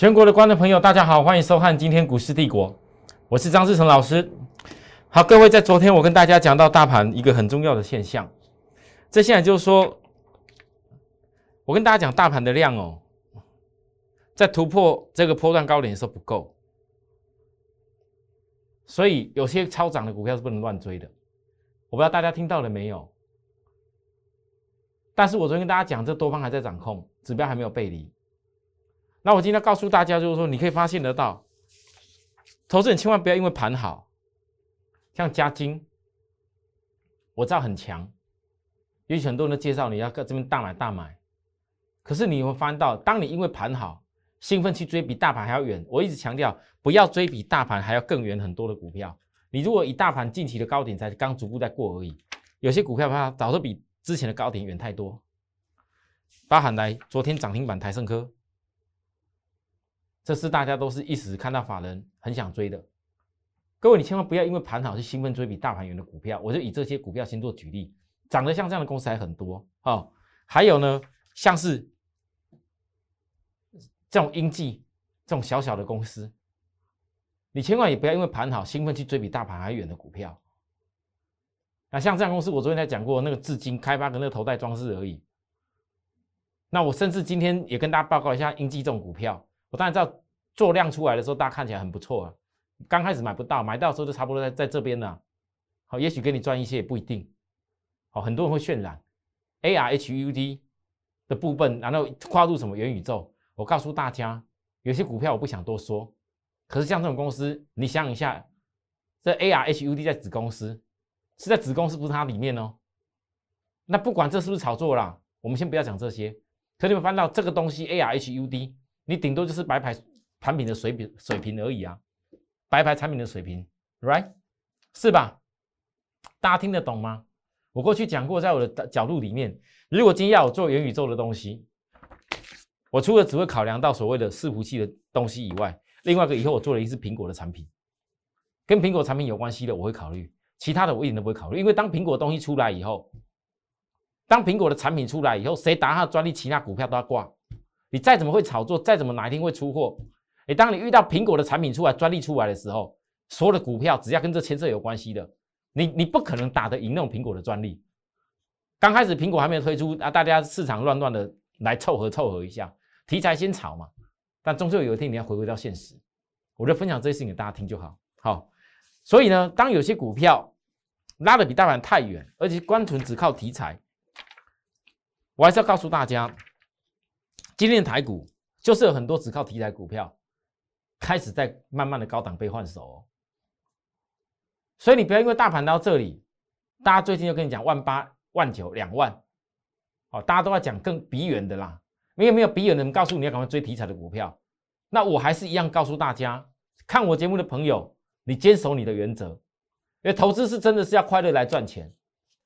全国的观众朋友，大家好，欢迎收看今天股市帝国，我是张志成老师。好，各位，在昨天我跟大家讲到大盘一个很重要的现象，这现在就是说，我跟大家讲大盘的量哦，在突破这个波段高点的时候不够，所以有些超涨的股票是不能乱追的。我不知道大家听到了没有？但是我昨天跟大家讲，这多方还在掌控，指标还没有背离。那我今天告诉大家，就是说，你可以发现得到，投资人千万不要因为盘好，像加金，我知道很强，有很多人都介绍你要在这边大买大买，可是你会发现到，当你因为盘好，兴奋去追比大盘还要远，我一直强调，不要追比大盘还要更远很多的股票。你如果以大盘近期的高点才刚逐步在过而已，有些股票它早就比之前的高点远太多，包含来昨天涨停板台盛科。这是大家都是一时看到法人很想追的，各位你千万不要因为盘好去兴奋追比大盘远的股票。我就以这些股票先做举例，长得像这样的公司还很多哦。还有呢，像是这种英记这种小小的公司，你千万也不要因为盘好兴奋去追比大盘还远的股票。那像这样公司，我昨天才讲过，那个至今开发的那个头戴装置而已。那我甚至今天也跟大家报告一下英记这种股票。我当然知道做量出来的时候，大家看起来很不错啊。刚开始买不到，买到的时候就差不多在在这边了。好，也许给你赚一些也不一定。好，很多人会渲染 A R H U D 的部分，然后跨入什么元宇宙。我告诉大家，有些股票我不想多说。可是像这种公司，你想一下，这 A R H U D 在子公司是在子公司，不是它里面哦。那不管这是不是炒作啦，我们先不要讲这些。可你们翻到这个东西 A R H U D。你顶多就是白牌产品的水平水平而已啊，白牌产品的水平，right 是吧？大家听得懂吗？我过去讲过，在我的角度里面，如果今天要我做元宇宙的东西，我除了只会考量到所谓的伺服器的东西以外，另外一个以后我做了一次苹果的产品，跟苹果产品有关系的我会考虑，其他的我一点都不会考虑，因为当苹果东西出来以后，当苹果的产品出来以后，谁打他的专利，其他股票都要挂。你再怎么会炒作，再怎么哪一天会出货，诶，当你遇到苹果的产品出来、专利出来的时候，所有的股票只要跟这牵涉有关系的，你你不可能打得赢那种苹果的专利。刚开始苹果还没有推出啊，大家市场乱乱的来凑合凑合一下，题材先炒嘛。但终究有一天你要回归到现实，我就分享这些事情给大家听就好。好，所以呢，当有些股票拉的比大盘太远，而且光纯只靠题材，我还是要告诉大家。今天的台股就是有很多只靠题材股票开始在慢慢的高档被换手哦，所以你不要因为大盘到这里，大家最近就跟你讲万八、万九、两万，哦，大家都要讲更比远的啦，没有没有比远的人告诉你要赶快追题材的股票，那我还是一样告诉大家，看我节目的朋友，你坚守你的原则，因为投资是真的是要快乐来赚钱，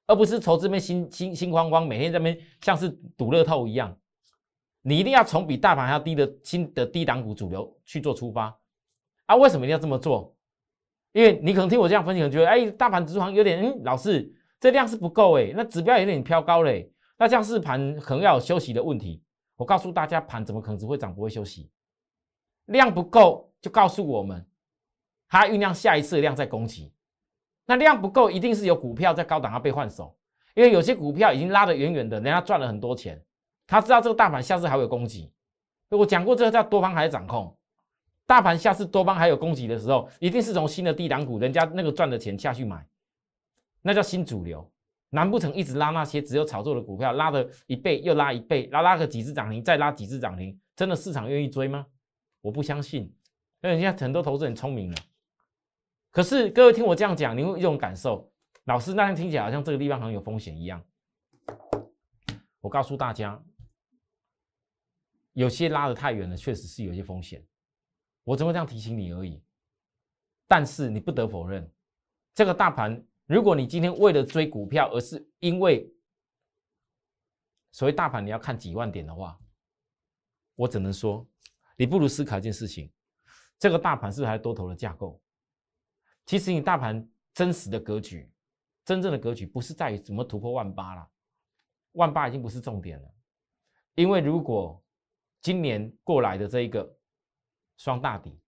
而不是投资边心心心慌慌，每天在那边像是赌乐透一样。你一定要从比大盘还要低的新的低档股主流去做出发啊？为什么一定要这么做？因为你可能听我这样分析，可能觉得哎，大盘指数好像有点嗯，老师这量是不够哎，那指标有点飘高嘞，那这样是盘可能要有休息的问题。我告诉大家，盘怎么可能只会涨不会休息？量不够就告诉我们，它酝酿下一次的量在攻击。那量不够，一定是有股票在高档要被换手，因为有些股票已经拉得远远的，人家赚了很多钱。他知道这个大盘下次还有攻击，我讲过这个叫多方还在掌控，大盘下次多方还有攻击的时候，一定是从新的低档股，人家那个赚的钱下去买，那叫新主流。难不成一直拉那些只有炒作的股票，拉了一倍又拉一倍，拉拉个几只涨停，再拉几只涨停，真的市场愿意追吗？我不相信。因为人家很多投资人聪明了，可是各位听我这样讲，你会一种感受，老师那样听起来好像这个地方好像有风险一样。我告诉大家。有些拉得太远了，确实是有些风险，我只会这样提醒你而已。但是你不得否认，这个大盘，如果你今天为了追股票，而是因为所谓大盘你要看几万点的话，我只能说，你不如思考一件事情：这个大盘是不是还多头的架构？其实你大盘真实的格局，真正的格局不是在于怎么突破万八了，万八已经不是重点了，因为如果今年过来的这一个双大底，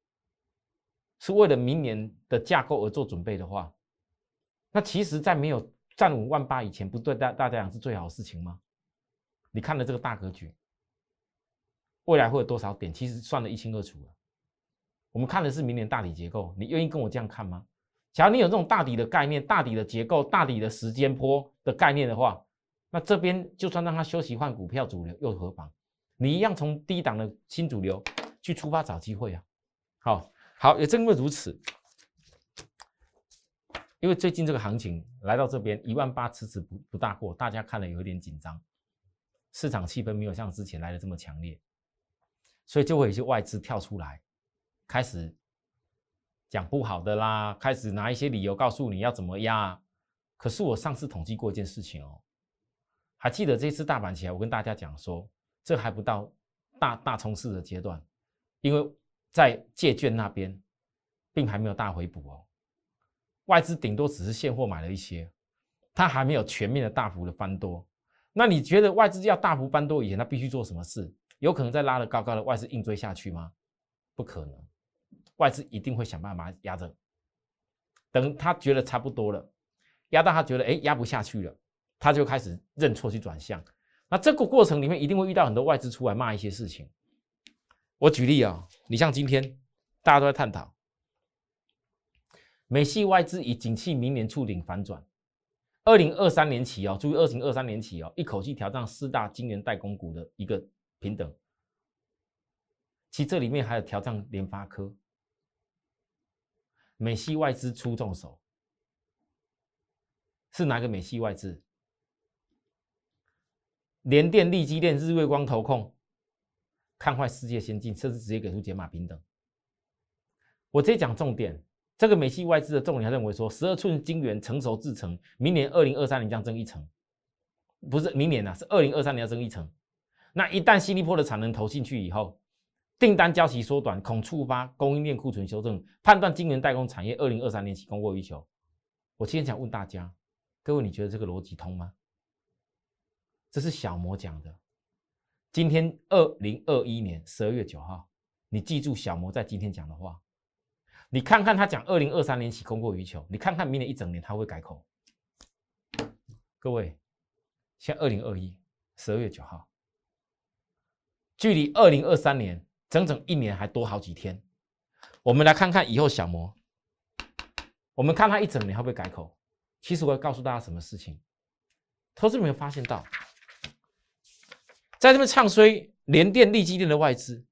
是为了明年的架构而做准备的话，那其实，在没有站五万八以前，不对大大家讲是最好事情吗？你看了这个大格局，未来会有多少点？其实算得一清二楚了。我们看的是明年大底结构，你愿意跟我这样看吗？假如你有这种大底的概念、大底的结构、大底的时间波的概念的话，那这边就算让它休息换股票主流又何妨？你一样从低档的新主流去出发找机会啊！好，好，也正因为如此，因为最近这个行情来到这边一万八迟迟不不大过，大家看了有一点紧张，市场气氛没有像之前来的这么强烈，所以就会有一些外资跳出来，开始讲不好的啦，开始拿一些理由告诉你要怎么压。可是我上次统计过一件事情哦，还记得这次大盘起来，我跟大家讲说。这还不到大大冲刺的阶段，因为在借券那边，并还没有大回补哦。外资顶多只是现货买了一些，它还没有全面的大幅的翻多。那你觉得外资要大幅翻多以前，它必须做什么事？有可能再拉的高高的，外资硬追下去吗？不可能，外资一定会想办法压着，等他觉得差不多了，压到他觉得哎压不下去了，他就开始认错去转向。那这个过程里面一定会遇到很多外资出来骂一些事情。我举例啊，你像今天大家都在探讨美系外资以景气明年触顶反转，二零二三年起哦，注意二零二三年起哦，一口气挑战四大晶圆代工股的一个平等。其实这里面还有挑战联发科，美系外资出重手，是哪个美系外资？联电、力基电、日月光投控，看坏世界先进，甚至直接给出解码平等。我直接讲重点，这个美系外资的重点，他认为说，十二寸晶圆成熟制成，明年二零二三年将增一成，不是明年呐，是二零二三年要增一成。那一旦新力波的产能投进去以后，订单交期缩短，恐触发供应链库存修正，判断晶圆代工产业二零二三年起供过于求。我今天想问大家，各位，你觉得这个逻辑通吗？这是小魔讲的。今天二零二一年十二月九号，你记住小魔在今天讲的话。你看看他讲二零二三年起供过于求，你看看明年一整年他会改口。各位，现在二零二一十二月九号，距离二零二三年整整一年还多好几天。我们来看看以后小魔，我们看他一整年会不会改口。其实我要告诉大家什么事情，投资没有发现到。在这边唱衰联电、力基电的外资，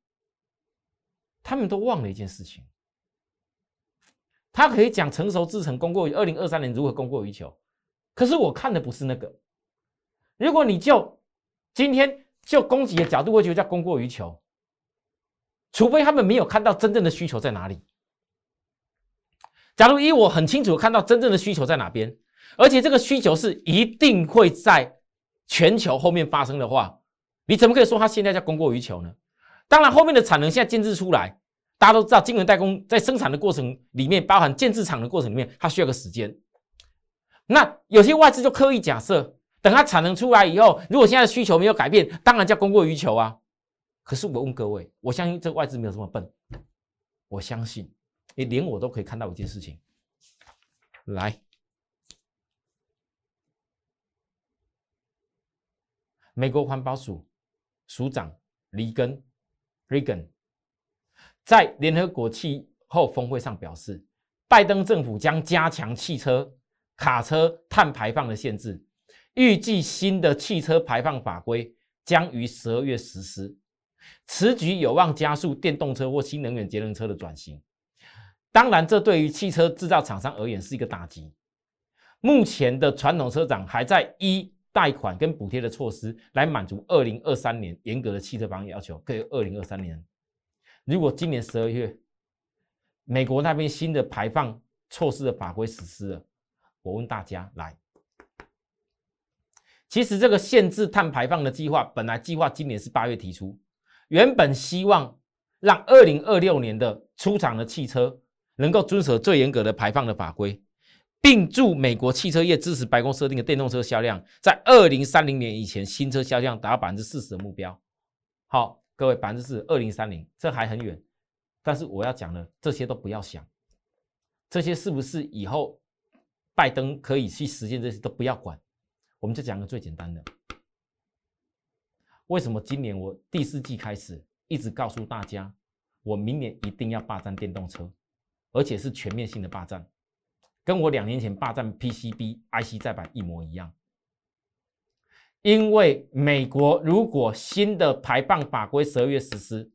他们都忘了一件事情。他可以讲成熟制成供过于二零二三年如何供过于求，可是我看的不是那个。如果你就今天就供给的角度，会觉得叫供过于求，除非他们没有看到真正的需求在哪里。假如以我很清楚看到真正的需求在哪边，而且这个需求是一定会在全球后面发生的话。你怎么可以说它现在叫供过于求呢？当然，后面的产能现在建制出来，大家都知道，晶圆代工在生产的过程里面，包含建制厂的过程里面，它需要个时间。那有些外资就刻意假设，等它产能出来以后，如果现在的需求没有改变，当然叫供过于求啊。可是我问各位，我相信这外资没有这么笨，我相信，你连我都可以看到一件事情，来。美国环保署署长里根 （Regan） 在联合国气候峰会上表示，拜登政府将加强汽车、卡车碳排放的限制，预计新的汽车排放法规将于十二月实施。此举有望加速电动车或新能源节能车的转型。当然，这对于汽车制造厂商而言是一个打击。目前的传统车厂还在一。贷款跟补贴的措施来满足二零二三年严格的汽车防疫要求，可以二零二三年。如果今年十二月美国那边新的排放措施的法规实施了，我问大家来，其实这个限制碳排放的计划本来计划今年是八月提出，原本希望让二零二六年的出厂的汽车能够遵守最严格的排放的法规。并祝美国汽车业支持白宫设定的电动车销量在二零三零年以前新车销量达到百分之四十的目标。好，各位，百分之四，二零三零，这还很远。但是我要讲的这些都不要想，这些是不是以后拜登可以去实现这些都不要管，我们就讲个最简单的。为什么今年我第四季开始一直告诉大家，我明年一定要霸占电动车，而且是全面性的霸占，跟我两年前霸占 PCB、IC 再版一模一样。因为美国如果新的排放法规十二月实施，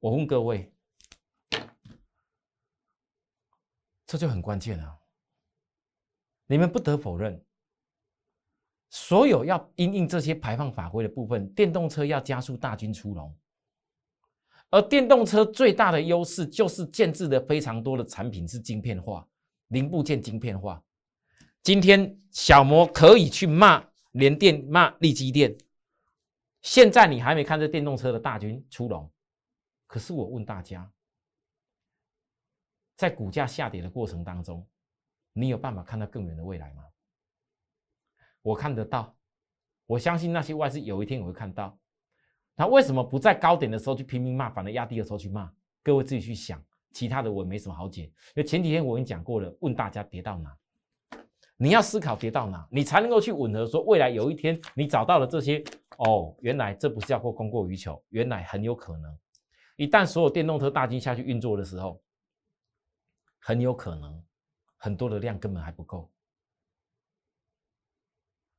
我问各位，这就很关键了。你们不得否认，所有要因应这些排放法规的部分，电动车要加速大军出笼。而电动车最大的优势就是建制的非常多的产品是晶片化，零部件晶片化。今天小摩可以去骂。联电骂立基电，现在你还没看这电动车的大军出笼，可是我问大家，在股价下跌的过程当中，你有办法看到更远的未来吗？我看得到，我相信那些外资有一天我会看到。他为什么不在高点的时候去拼命骂，反而压低的时候去骂？各位自己去想，其他的我也没什么好解。因为前几天我已经讲过了，问大家跌到哪？你要思考跌到哪，你才能够去吻合说未来有一天你找到了这些哦，原来这不是叫做供过于求，原来很有可能，一旦所有电动车大军下去运作的时候，很有可能很多的量根本还不够。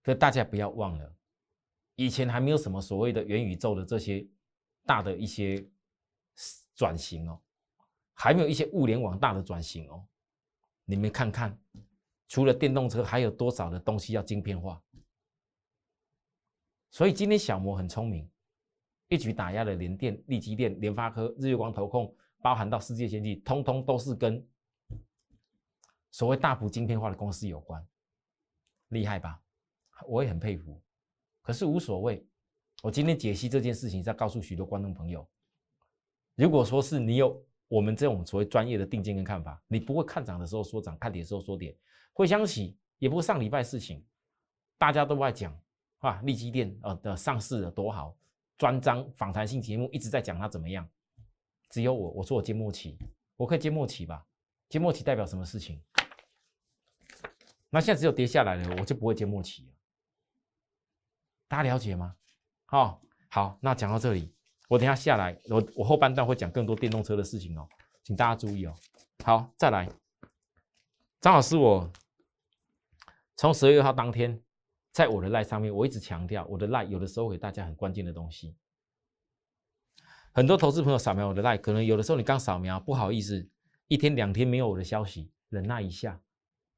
可大家不要忘了，以前还没有什么所谓的元宇宙的这些大的一些转型哦，还没有一些物联网大的转型哦，你们看看。除了电动车，还有多少的东西要晶片化？所以今天小摩很聪明，一举打压了联电、力基电、联发科、日月光、投控，包含到世界先进，通通都是跟所谓大幅晶片化的公司有关，厉害吧？我也很佩服。可是无所谓，我今天解析这件事情，在告诉许多观众朋友，如果说是你有我们这种所谓专业的定见跟看法，你不会看涨的时候说涨，看跌的时候说跌。回想起也不是上礼拜事情，大家都在讲啊，利基店呃的上市的多好，专章访谈性节目一直在讲它怎么样。只有我，我说我接末期，我可以接末期吧？接末期代表什么事情？那现在只有跌下来了，我就不会接末期了。大家了解吗？好，好，那讲到这里，我等下下来，我我后半段会讲更多电动车的事情哦，请大家注意哦。好，再来，张老师我。从十月二号当天，在我的赖上面，我一直强调，我的赖有的时候给大家很关键的东西。很多投资朋友扫描我的赖，可能有的时候你刚扫描，不好意思，一天两天没有我的消息，忍耐一下。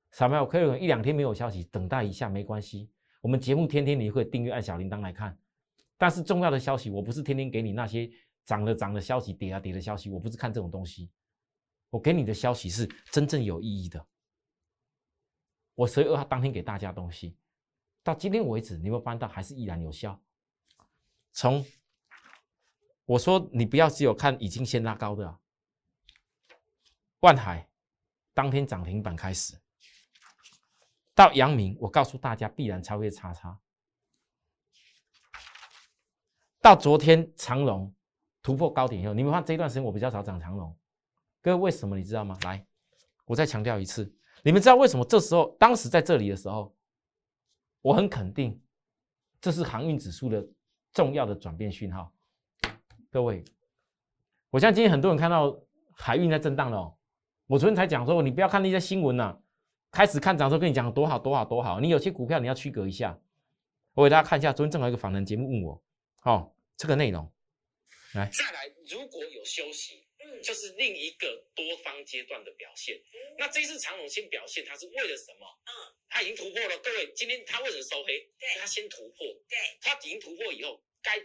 扫描我可以一两天没有消息，等待一下没关系。我们节目天天你会订阅按小铃铛来看，但是重要的消息，我不是天天给你那些涨了涨的消息，跌啊跌的消息，我不是看这种东西。我给你的消息是真正有意义的。我十月二号当天给大家东西，到今天为止，你有没有发现到还是依然有效？从我说你不要只有看已经先拉高的万海当天涨停板开始，到阳明，我告诉大家必然超越叉叉，到昨天长龙突破高点以后，你们看这一段时间我比较少涨长龙，各位为什么你知道吗？来，我再强调一次。你们知道为什么这时候、当时在这里的时候，我很肯定，这是航运指数的重要的转变讯号。各位，我相信今天很多人看到海运在震荡了。我昨天才讲说，你不要看那些新闻呐，开始看涨时候跟你讲多好多好多好，你有些股票你要区隔一下。我给大家看一下，昨天正好一个访谈节目问我，哦，这个内容，来，再来，如果有休息。就是另一个多方阶段的表现。那这次长龙先表现，它是为了什么？嗯，它已经突破了。各位，今天它为什么收黑？对，它先突破。对，它已经突破以后，该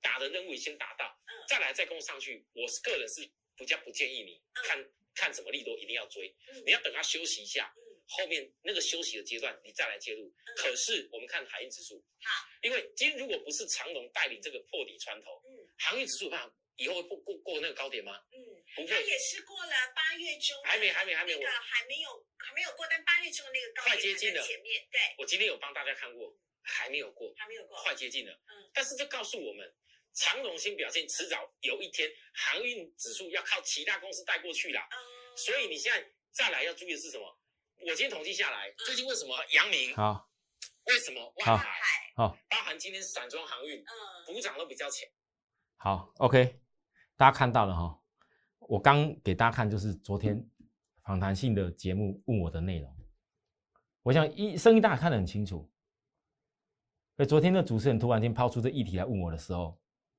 打的任务已经达到。嗯，再来再攻上去，我是个人是比较不建议你看看什么利多一定要追。嗯，你要等它休息一下。嗯，后面那个休息的阶段你再来介入。可是我们看海运指数。好，因为今天如果不是长龙带领这个破底穿头，嗯，航运指数怕。以后会过过过那个高点吗？嗯，不会。它也是过了八月中，还没还没还没，那个还没有还没有过，但八月中的那个高点快接近了。前面对，我今天有帮大家看过，还没有过，还没有过，快接近了。嗯，但是这告诉我们，长荣先表现，迟早有一天航运指数要靠其他公司带过去啦。嗯，所以你现在再来要注意的是什么？我今天统计下来，最近为什么阳明？好，为什么好万海？好，包含今天散装航运嗯，补涨都比较强。好，OK，大家看到了哈。我刚给大家看就是昨天访谈性的节目问我的内容，我想一声音大家看得很清楚。所以昨天的主持人突然间抛出这议题来问我的时候，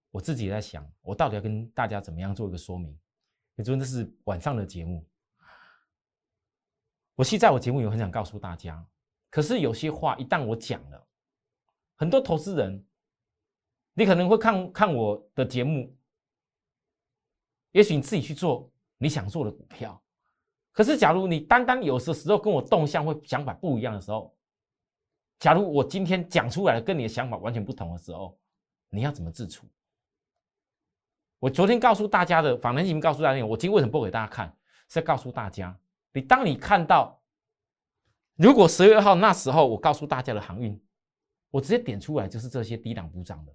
我自己也在想，我到底要跟大家怎么样做一个说明？因为昨天是晚上的节目，我其实在我节目有很想告诉大家，可是有些话一旦我讲了，很多投资人，你可能会看看我的节目，也许你自己去做你想做的股票，可是假如你单单有的时候跟我动向会想法不一样的时候，假如我今天讲出来的跟你的想法完全不同的时候，你要怎么自处？我昨天告诉大家的访谈节目告诉大家，我今天为什么不给大家看？是要告诉大家，你当你看到，如果十月二号那时候我告诉大家的航运，我直接点出来就是这些低档补涨的。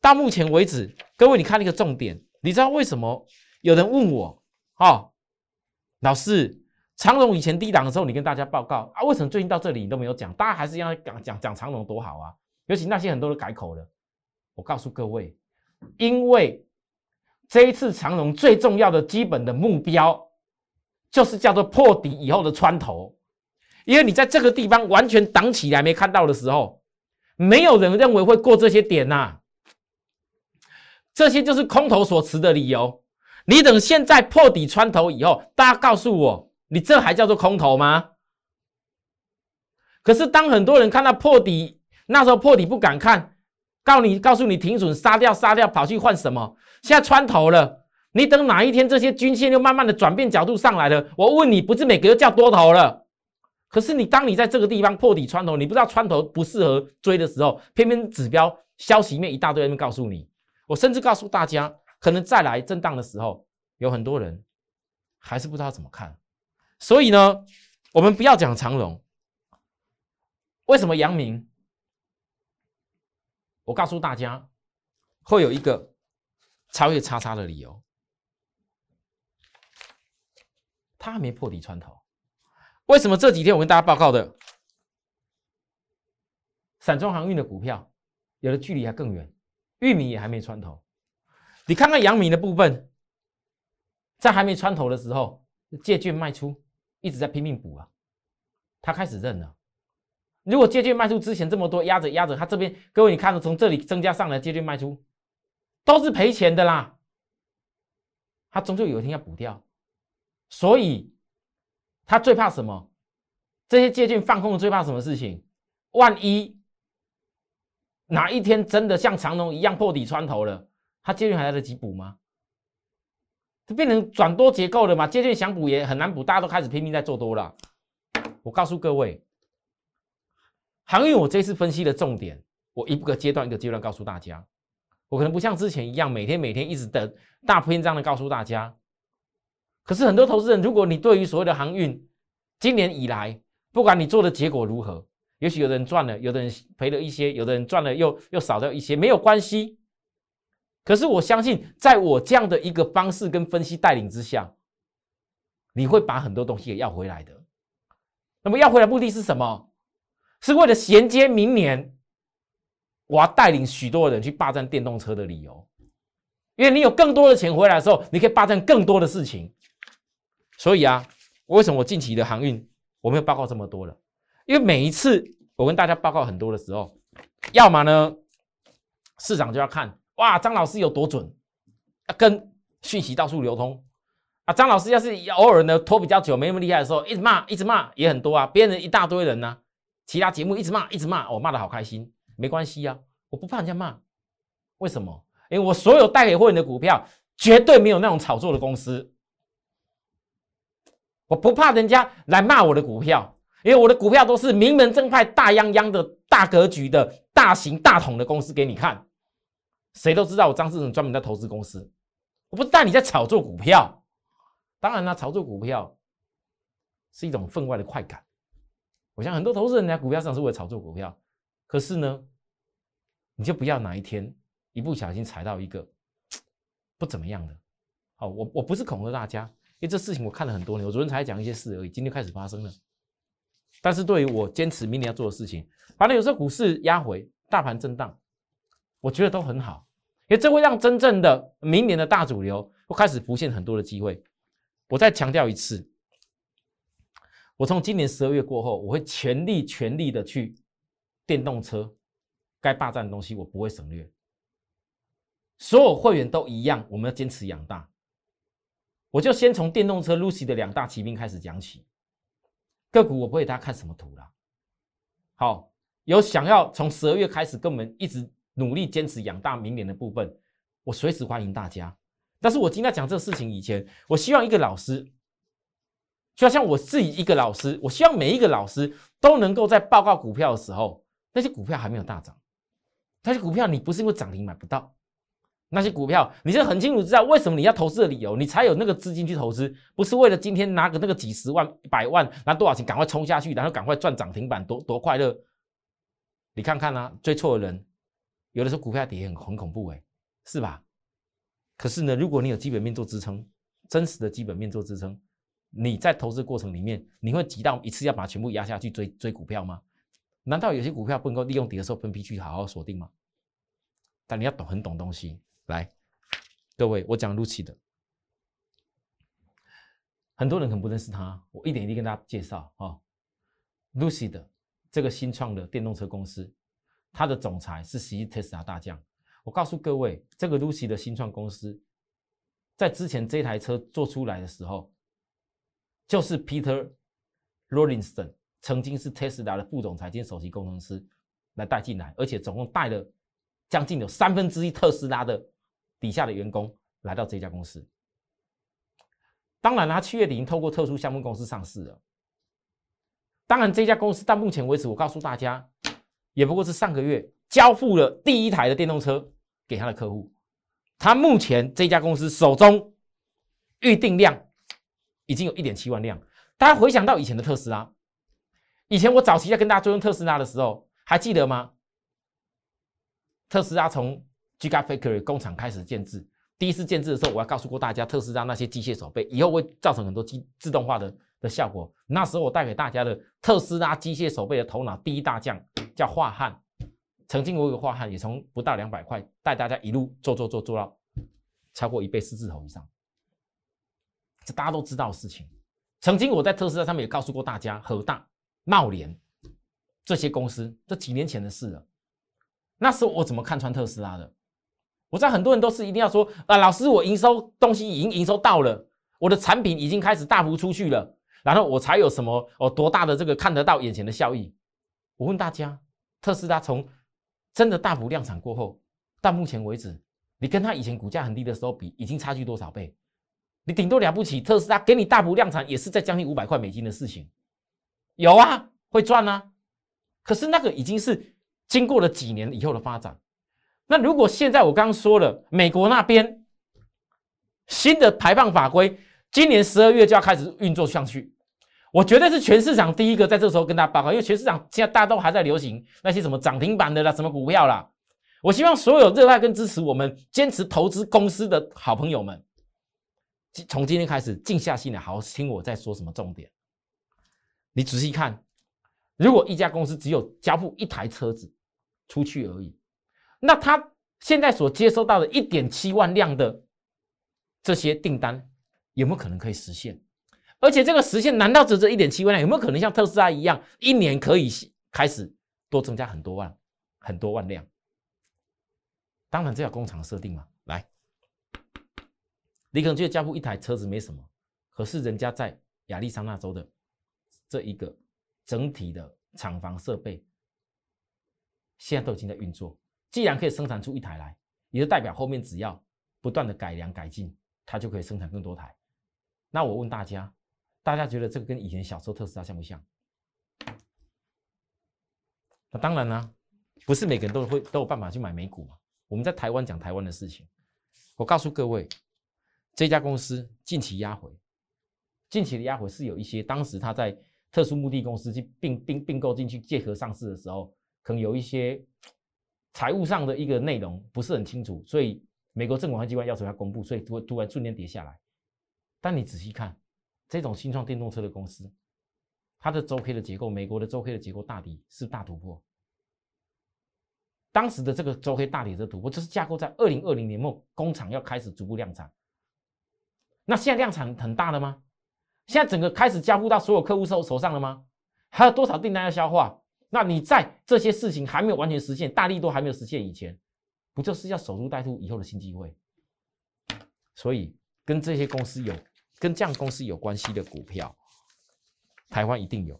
到目前为止，各位你看那个重点，你知道为什么有人问我，哦，老师，长荣以前低档的时候，你跟大家报告啊，为什么最近到这里你都没有讲？大家还是要讲讲讲长荣多好啊，尤其那些很多都改口了。我告诉各位，因为这一次长荣最重要的基本的目标，就是叫做破底以后的穿头，因为你在这个地方完全挡起来没看到的时候，没有人认为会过这些点呐、这些就是空头所持的理由。你等现在破底穿头以后，大家告诉我，你这还叫做空头吗？可是当很多人看到破底，那时候破底不敢看，告你告诉你停损杀掉杀掉，跑去换什么？现在穿头了，你等哪一天这些均线又慢慢的转变角度上来了，我问你，不是每个都叫多头了？可是你当你在这个地方破底穿头，你不知道穿头不适合追的时候，偏偏指标消息面一大堆人告诉你，我甚至告诉大家，可能再来震荡的时候，有很多人还是不知道怎么看。所以呢，我们不要讲长荣，为什么阳明？我告诉大家，会有一个超越叉叉的理由，他还没破底穿头。为什么这几天我跟大家报告的散装航运的股票，有的距离还更远，玉米也还没穿头。你看看阳明的部分，在还没穿头的时候，借券卖出，一直在拼命补啊，他开始认了。如果借券卖出之前这么多压着压着，他这边各位你看到从这里增加上来借券卖出，都是赔钱的啦。他终究有一天要补掉，所以他最怕什么？这些借券放空的最怕什么事情？万一哪一天真的像长隆一样破底穿头了，他借券还来得及补吗？这变成转多结构了嘛？借券想补也很难补，大家都开始拼命在做多了。我告诉各位，航运我这次分析的重点，我一个阶段一个阶段告诉大家。我可能不像之前一样，每天每天一直的大篇章的告诉大家。可是很多投资人，如果你对于所谓的航运，今年以来，不管你做的结果如何，也许有的人赚了，有的人赔了一些，有的人赚了又又少掉一些，没有关系。可是我相信，在我这样的一个方式跟分析带领之下，你会把很多东西给要回来的。那么要回来目的是什么？是为了衔接明年我要带领许多人去霸占电动车的理由。因为你有更多的钱回来的时候，你可以霸占更多的事情。所以啊，为什么我近期的航运我没有报告这么多了？因为每一次我跟大家报告很多的时候，要么呢市场就要看哇张老师有多准，要跟讯息到处流通啊。张老师要是偶尔呢拖比较久没那么厉害的时候，一直骂一直骂也很多啊，别人一大堆人呢、其他节目一直骂一直骂，我、骂的好开心，没关系啊，我不怕人家骂，为什么？因为我所有带给会员的股票绝对没有那种炒作的公司。我不怕人家来骂我的股票，因为我的股票都是名门正派、大泱泱的大格局的大型大统的公司给你看。谁都知道我张志成专门在投资公司，我不是带你在炒作股票。当然啦，炒作股票是一种分外的快感。我想很多投资人在股票上是为了炒作股票，可是呢，你就不要哪一天一不小心踩到一个不怎么样的。好，我我不是恐吓大家，因为这事情我看了很多年，我昨天才讲一些事而已，今天开始发生了。但是对于我坚持明年要做的事情，反正有时候股市压回，大盘震荡，我觉得都很好，因为这会让真正的明年的大主流会开始浮现很多的机会。我再强调一次，我从今年十二月过后，我会全力全力的去电动车该霸占的东西，我不会省略。所有会员都一样，我们要坚持养大。我就先从电动车 Lucy 的两大骑兵开始讲起。个股我不会大家看什么图啦。好，有想要从十二月开始跟我们一直努力坚持养大明年的部分，我随时欢迎大家。但是我今天讲这个事情以前，我希望一个老师，就像我自己一个老师，我希望每一个老师都能够在报告股票的时候，那些股票还没有大涨，那些股票你不是因为涨停买不到。那些股票，你是很清楚知道为什么你要投资的理由，你才有那个资金去投资，不是为了今天拿个那个几十万、一百万拿多少钱赶快冲下去，然后赶快赚涨停板，多多快乐。你看看啊，追错的人，有的时候股票跌很很恐怖哎，是吧？可是呢，如果你有基本面做支撑，真实的基本面做支撑，你在投资过程里面，你会急到一次要把全部压下去追追股票吗？难道有些股票不能够利用跌的时候分批去好好锁定吗？但你要懂很懂东西。来，各位，我讲 Lucy 的，很多人可能不认识他，我一点一滴跟大家介绍啊。Lucy 的这个新创的电动车公司，它的总裁是实际特斯拉大将。我告诉各位，这个 Lucy 的新创公司，在之前这台车做出来的时候，就是 Peter Rollinson 曾经是特斯拉的副总裁兼首席工程师来带进来，而且总共带了将近有三分之一特斯拉的。底下的员工来到这家公司，当然他七月底已经透过特殊项目公司上市了。当然，这家公司到目前为止，我告诉大家，也不过是上个月交付了第一台的电动车给他的客户。他目前这家公司手中预定量已经有一点七万辆。大家回想到以前的特斯拉，以前我早期在跟大家追踪特斯拉的时候，还记得吗？特斯拉从 Gigafactory 工厂开始建制，第一次建制的时候，我还告诉过大家，特斯拉那些机械手背以后会造成很多机自动化的的效果。那时候我带给大家的特斯拉机械手背的头脑第一大将叫华汉，曾经我有个华汉也从不到两百块带大家一路做做做做到超过一倍四字头以上，这大家都知道的事情。曾经我在特斯拉上面也告诉过大家，和大、茂联这些公司，这几年前的事了。那时候我怎么看穿特斯拉的？我知道很多人都是一定要说啊，老师，我营收东西已经营收到了，我的产品已经开始大幅出去了，然后我才有什么哦多大的这个看得到眼前的效益。我问大家，特斯拉从真的大幅量产过后，到目前为止，你跟他以前股价很低的时候比，已经差距多少倍？你顶多了不起，特斯拉给你大幅量产也是在将近五百块美金的事情，有啊，会赚啊。可是那个已经是经过了几年以后的发展。那如果现在我刚刚说了，美国那边新的排放法规，今年十二月就要开始运作上去，我绝对是全市场第一个在这时候跟大家报告，因为全市场现在大家都还在流行那些什么涨停板的啦，什么股票啦。我希望所有热爱跟支持我们坚持投资公司的好朋友们，从今天开始静下心来，好好听我在说什么重点。你仔细看，如果一家公司只有交付一台车子出去而已。那他现在所接收到的一点七万辆的这些订单，有没有可能可以实现？而且这个实现难道只这一点七万辆？有没有可能像特斯拉一样，一年可以开始多增加很多万、很多万辆？当然这要工厂设定嘛。来，你可能觉得交付一台车子没什么，可是人家在亚利桑那州的这一个整体的厂房设备，现在都已经在运作。既然可以生产出一台来，也就代表后面只要不断的改良改进，它就可以生产更多台。那我问大家，大家觉得这个跟以前小时候特斯拉像不像？那当然呢，不是每个人都会都有办法去买美股嘛。我们在台湾讲台湾的事情，我告诉各位，这家公司近期压回，近期的压回是有一些当时他在特殊目的公司去并并并购进去借合上市的时候，可能有一些。财务上的一个内容不是很清楚，所以美国证管会机关要求他公布，所以突突然瞬间跌下来。但你仔细看，这种新创电动车的公司，它的周 K 的结构，美国的周 K 的结构大底是大突破。当时的这个周 K 大底的突破，就是架构在二零二零年末工厂要开始逐步量产。那现在量产很大了吗？现在整个开始交付到所有客户手手上了吗？还有多少订单要消化？那你在这些事情还没有完全实现，大力都还没有实现以前，不就是要守株待兔以后的新机会？所以跟这些公司有跟这样公司有关系的股票，台湾一定有，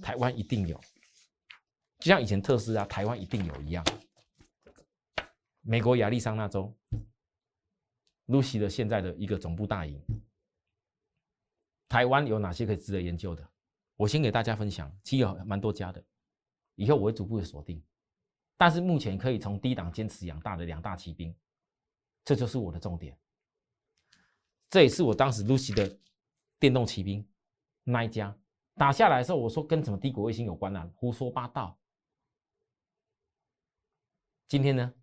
台湾一定有。就像以前特斯拉，台湾一定有一样。美国亚利桑那州，Lucy 的现在的一个总部大营，台湾有哪些可以值得研究的？我先给大家分享，其实有蛮多家的，以后我会逐步的锁定。但是目前可以从低档坚持养大的两大骑兵，这就是我的重点。这也是我当时 Lucy 的电动骑兵那一家打下来的时候，我说跟什么低轨卫星有关啊？胡说八道。今天呢，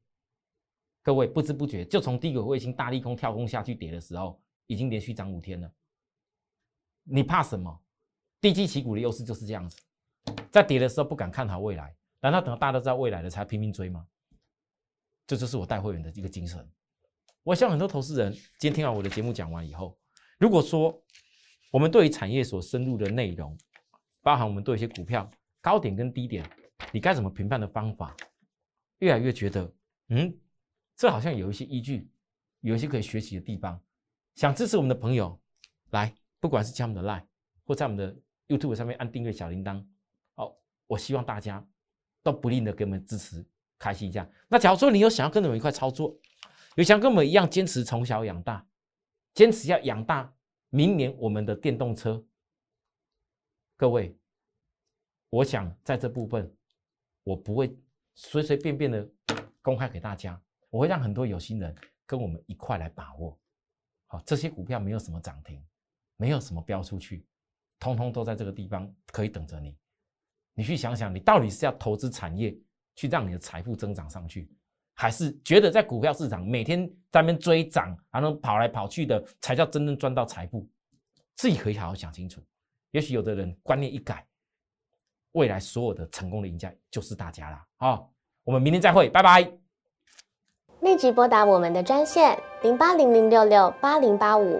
各位不知不觉就从低轨卫星大利空跳空下去跌的时候，已经连续涨五天了。你怕什么？低基起股的优势就是这样子，在跌的时候不敢看好未来，难道等到大家都知道未来了才拼命追吗？这就是我带会员的一个精神。我希望很多投资人今天听完我的节目讲完以后，如果说我们对于产业所深入的内容，包含我们对一些股票高点跟低点，你该怎么评判的方法？越来越觉得，嗯，这好像有一些依据，有一些可以学习的地方。想支持我们的朋友，来，不管是加我们的 Line 或在我们的 YouTube 上面按订阅小铃铛，我希望大家都不吝的给我们支持，开心一下。那假如说你有想要跟我们一块操作，有想跟我们一样坚持从小养大，坚持要养大明年我们的电动车，各位，我想在这部分，我不会。随随便便的公开给大家，我会让很多有心人跟我们一块来把握。好，这些股票没有什么涨停，没有什么标出去，通通都在这个地方可以等着你。你去想想，你到底是要投资产业去让你的财富增长上去，还是觉得在股票市场每天在那边追涨，然后跑来跑去的才叫真正赚到财富？自己可以好好想清楚。也许有的人观念一改。未来所有的成功的赢家就是大家啦！好，我们明天再会，拜拜。立即拨打我们的专线零八零零六六八零八五